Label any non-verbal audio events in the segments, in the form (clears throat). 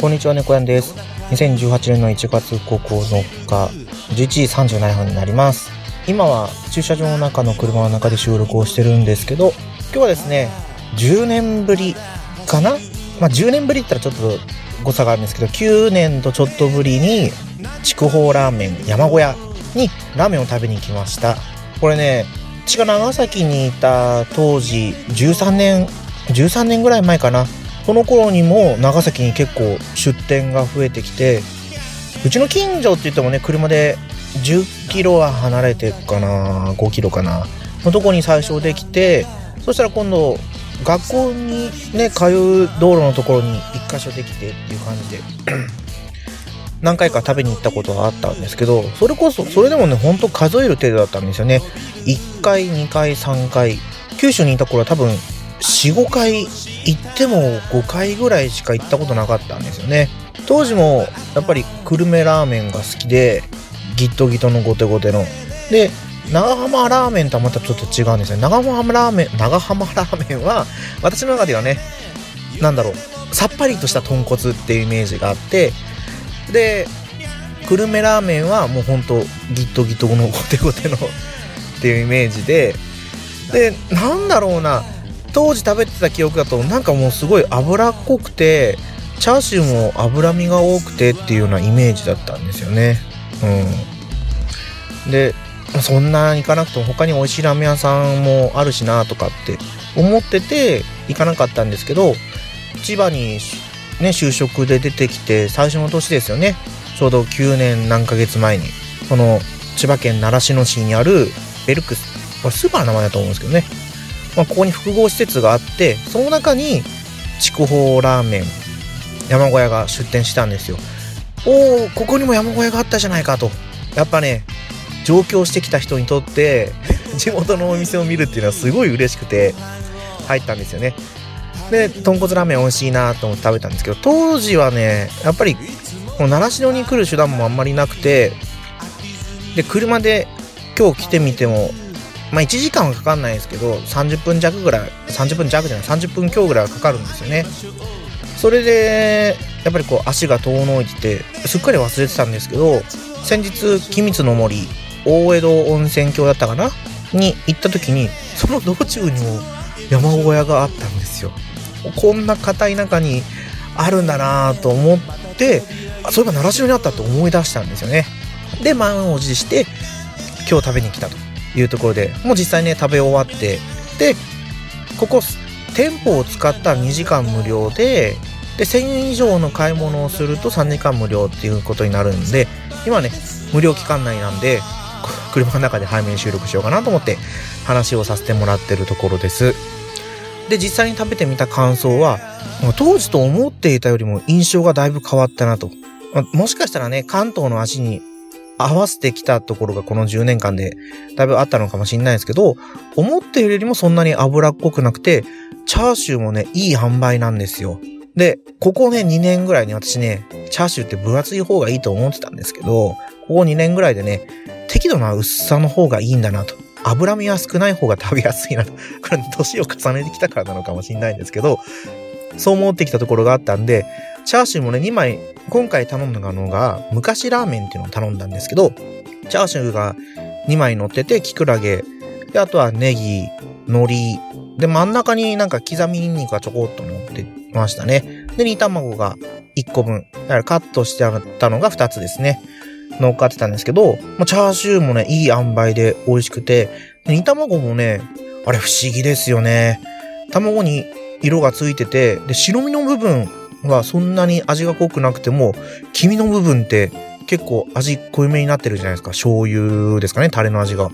こんにちは、猫やんです。2018年の1月9日、11時37分になります。今は駐車場の中の車の中で収録をしてるんですけど、今日はですね、10年ぶりかな？まあ、10年ぶりって言ったらちょっと誤差があるんですけど、9年とちょっとぶりに、筑豊ラーメン山小屋にラーメンを食べに行きました。これね、私が長崎にいた当時、13年、13年ぐらい前かな。この頃にも長崎に結構出店が増えてきてうちの近所って言ってもね車で10キロは離れてるかな5キロかなのとこに最初できてそしたら今度学校にね通う道路のところに1箇所できてっていう感じで (clears throat) 何回か食べに行ったことはあったんですけどそれこそそれでもねほんと数える程度だったんですよね。1回2回3回九州にいた頃は多分45回行っても5回ぐらいしか行ったことなかったんですよね。当時もやっぱり久留米ラーメンが好きでギットギトのゴテゴテの。で長浜ラーメンとはまたちょっと違うんですよ。長浜ラーメン長浜ラーメンは私の中ではねなんだろうさっぱりとした豚骨っていうイメージがあってで久留米ラーメンはもうほんとギットギトのゴテゴテのっていうイメージででなんだろうな当時食べてた記憶だとなんかもうすごい脂っこくてチャーシューも脂身が多くてっていうようなイメージだったんですよね。うん。でそんな行かなくても他に美味しいラーメン屋さんもあるしなとかって思ってて行かなかったんですけど千葉にね就職で出てきて最初の年ですよね。ちょうど9年何ヶ月前にその千葉県習志野市にあるベルクス。これスーパーの名前だと思うんですけどね。まあ、ここに複合施設があってその中に筑豊ラーメン山小屋が出店したんですよ。おおここにも山小屋があったじゃないかと。やっぱね上京してきた人にとって (laughs) 地元のお店を見るっていうのはすごい嬉しくて入ったんですよね。で豚骨ラーメン美味しいなと思って食べたんですけど当時はねやっぱりこの習志野に来る手段もあんまりなくてで車で今日来てみてもまあ1時間はかかんないですけど30分弱ぐらい30分弱じゃない30分強ぐらいはかかるんですよね。それでやっぱりこう足が遠のいててすっかり忘れてたんですけど先日君津の森大江戸温泉郷だったかな？に行った時にその道中にも山小屋があったんですよ。こんな片田舎にあるんだなと思ってそういえば習志野にあったと思い出したんですよね。で満を持して今日食べに来たと。いうところでもう実際ね食べ終わってでここ店舗を使ったら2時間無料でで1000円以上の買い物をすると3時間無料っていうことになるんで今ね無料期間内なんで (laughs) 車の中で早めに収録しようかなと思って話をさせてもらってるところです。で実際に食べてみた感想は当時と思っていたよりも印象がだいぶ変わったなと。もしかしたらね関東の味に合わせてきたところがこの10年間でだいぶあったのかもしれないですけど、思ってるよりもそんなに脂っこくなくて、チャーシューもね、いい販売なんですよ。で、ここね、2年ぐらいに私ね、チャーシューって分厚い方がいいと思ってたんですけど、ここ2年ぐらいでね、適度な薄さの方がいいんだなと。脂身は少ない方が食べやすいなと。これ、年を重ねてきたからなのかもしれないんですけど、そう思ってきたところがあったんで、チャーシューもね、2枚、今回頼んだのが、昔ラーメンっていうのを頼んだんですけど、チャーシューが2枚乗ってて、キクラゲ、で、あとはネギ、海苔、で、真ん中になんか刻みニンニクがちょこっと乗ってましたね。で、煮卵が1個分。だからカットしてあったのが2つですね。乗っかってたんですけど、まあ、チャーシューもね、いい塩梅で美味しくて、煮卵もね、あれ不思議ですよね。卵に色がついてて、で、白身の部分はそんなに味が濃くなくても、黄身の部分って結構味濃いめになってるじゃないですか。醤油ですかね、タレの味が。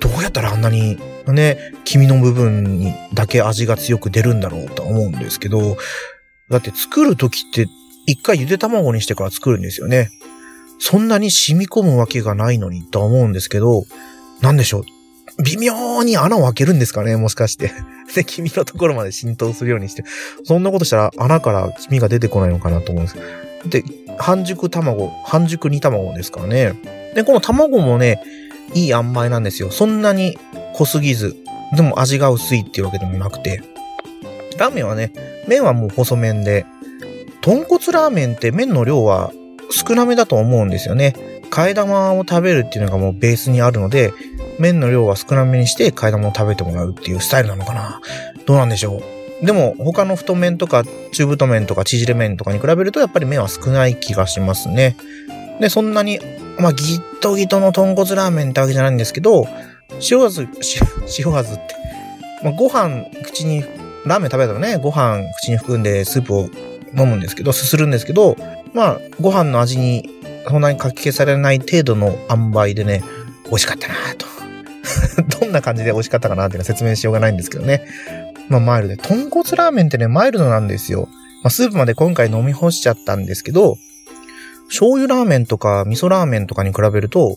どうやったらあんなにね、黄身の部分にだけ味が強く出るんだろうと思うんですけど、だって作る時って一回ゆで卵にしてから作るんですよね。そんなに染み込むわけがないのにと思うんですけど、なんでしょう？微妙に穴を開けるんですかねもしかして。(laughs) で、黄身のところまで浸透するようにして。そんなことしたら穴から黄身が出てこないのかなと思うんです。で、半熟卵、半熟煮卵ですからね。で、この卵もね、いい塩梅なんですよ。そんなに濃すぎず、でも味が薄いっていうわけでもなくて。ラーメンはね、麺はもう細麺で、豚骨ラーメンって麺の量は少なめだと思うんですよね。替え玉を食べるっていうのがもうベースにあるので、麺の量は少なめにして替え玉を食べてもらうっていうスタイルなのかな。どうなんでしょう。でも他の太麺とか中太麺とか縮れ麺とかに比べるとやっぱり麺は少ない気がしますね。で、そんなに、まあ、ギットギトの豚骨ラーメンってわけじゃないんですけど、塩味、(laughs) 塩味って、まあ、ご飯口に、ラーメン食べたらね、ご飯口に含んでスープを飲むんですけど、すするんですけど、まあ、ご飯の味にそんなにかき消されない程度の塩梅でね、美味しかったなと。(laughs) どんな感じで美味しかったかなっていうのは説明しようがないんですけどね。まあ、マイルドで。豚骨ラーメンってね、マイルドなんですよ。まあ、スープまで今回飲み干しちゃったんですけど、醤油ラーメンとか味噌ラーメンとかに比べると、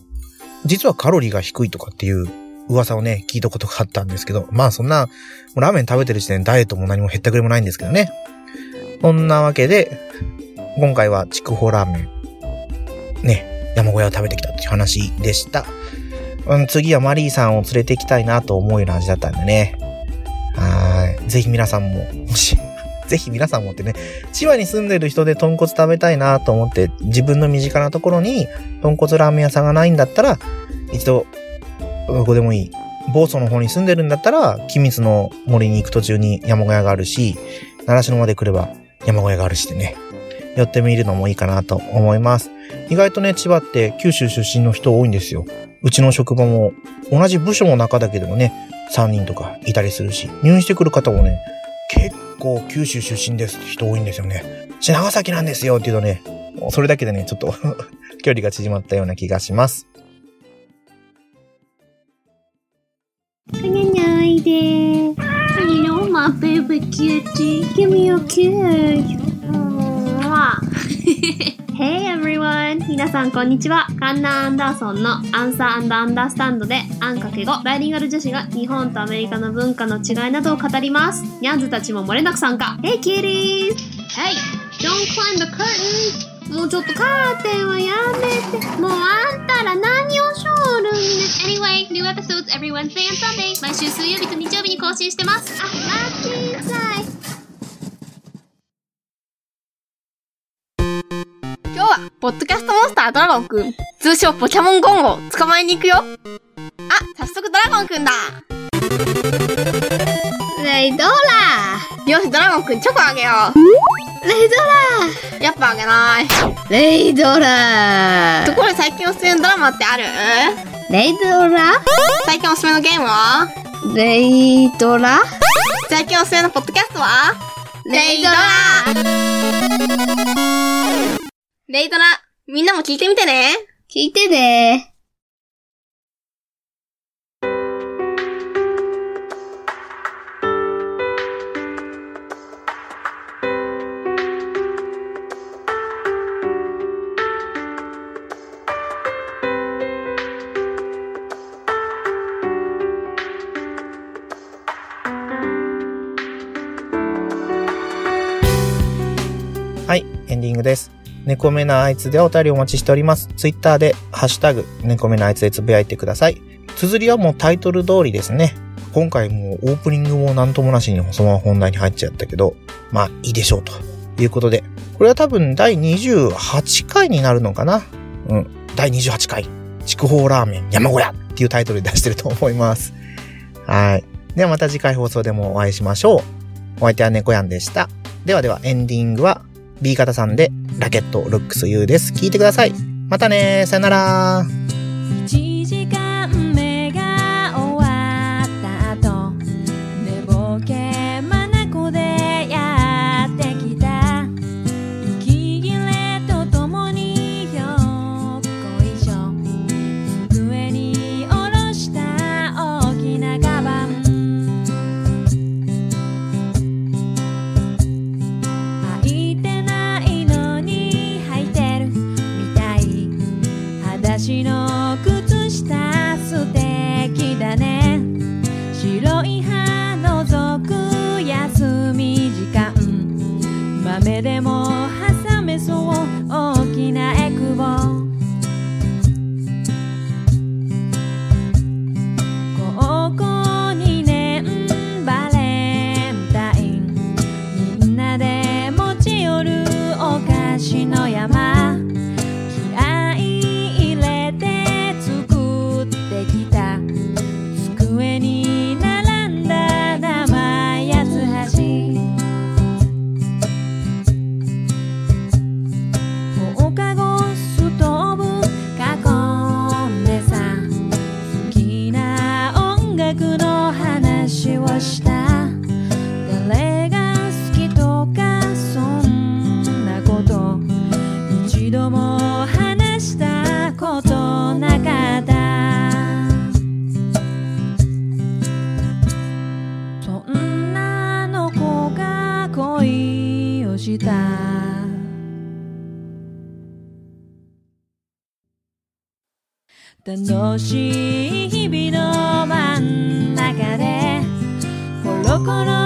実はカロリーが低いとかっていう噂をね、聞いたことがあったんですけど、まあそんな、ラーメン食べてる時点でダイエットも何も減ったくれもないんですけどね。そんなわけで、今回は筑豊ラーメン、ね、山小屋を食べてきたっていう話でした。うん、次はマリーさんを連れて行きたいなと思うような味だったんでね。はい。ぜひ皆さんも、もし、(laughs) ぜひ皆さんもってね、千葉に住んでる人で豚骨食べたいなと思って、自分の身近なところに豚骨ラーメン屋さんがないんだったら、一度、どこでもいい。房総の方に住んでるんだったら、君津の森に行く途中に山小屋があるし、習志野まで来れば山小屋があるしでね、寄ってみるのもいいかなと思います。意外とね、千葉って九州出身の人多いんですよ。うちの職場も同じ部署の中だけでもね、3人とかいたりするし、入院してくる方もね、結構九州出身ですって人多いんですよね。長崎なんですよって言うとね、それだけでね、ちょっと (laughs) 距離が縮まったような気がします。(laughs) Hey everyone! 皆さんこんにちは。カンナ・アンダーソンのアンサーアンダースタンドでアンかけ語バイリンガル女子が日本とアメリカの文化の違いなどを語ります。ニャンズたちも漏れなく参加。Hey kitties! Hey! Don't climb the curtains! もうちょっとカーテンはやめて。もうあんたら何をしょるんね。Anyway, new episodes every Wednesday and Sunday. 毎週水曜日と日曜日に更新してます。あ、マッチンさい。ポッドキャストモンスタードラゴンくん、通称ポケモンゴンを捕まえに行くよ。あ、早速ドラゴンくんだ。レイドラよし、ドラゴンくんチョコあげよう。レイドラやっぱあげない。レイドラところで最近おすすめのドラマってある？レイドラ最近おすすめのゲームは？レイドラ最近おすすめのポッドキャストは？レイドラレイドラ、みんなも聞いてみてね。聞いてね。はい、エンディングです。猫目なあいつでお便りお待ちしております。ツイッターで、ハッシュタグ、猫目なあいつでつぶやいてください。綴りはもうタイトル通りですね。今回もうオープニングもなんともなしにそのまま本題に入っちゃったけど、まあいいでしょうということで。これは多分第28回になるのかな？うん。第28回。筑豊ラーメン山小屋っていうタイトルで出してると思います。はい。ではまた次回放送でもお会いしましょう。お相手は猫やんでした。ではではエンディングは B 型さんでラケットルックス U です。聞いてください。またねさよなら楽しい日々の真ん中でコロコロ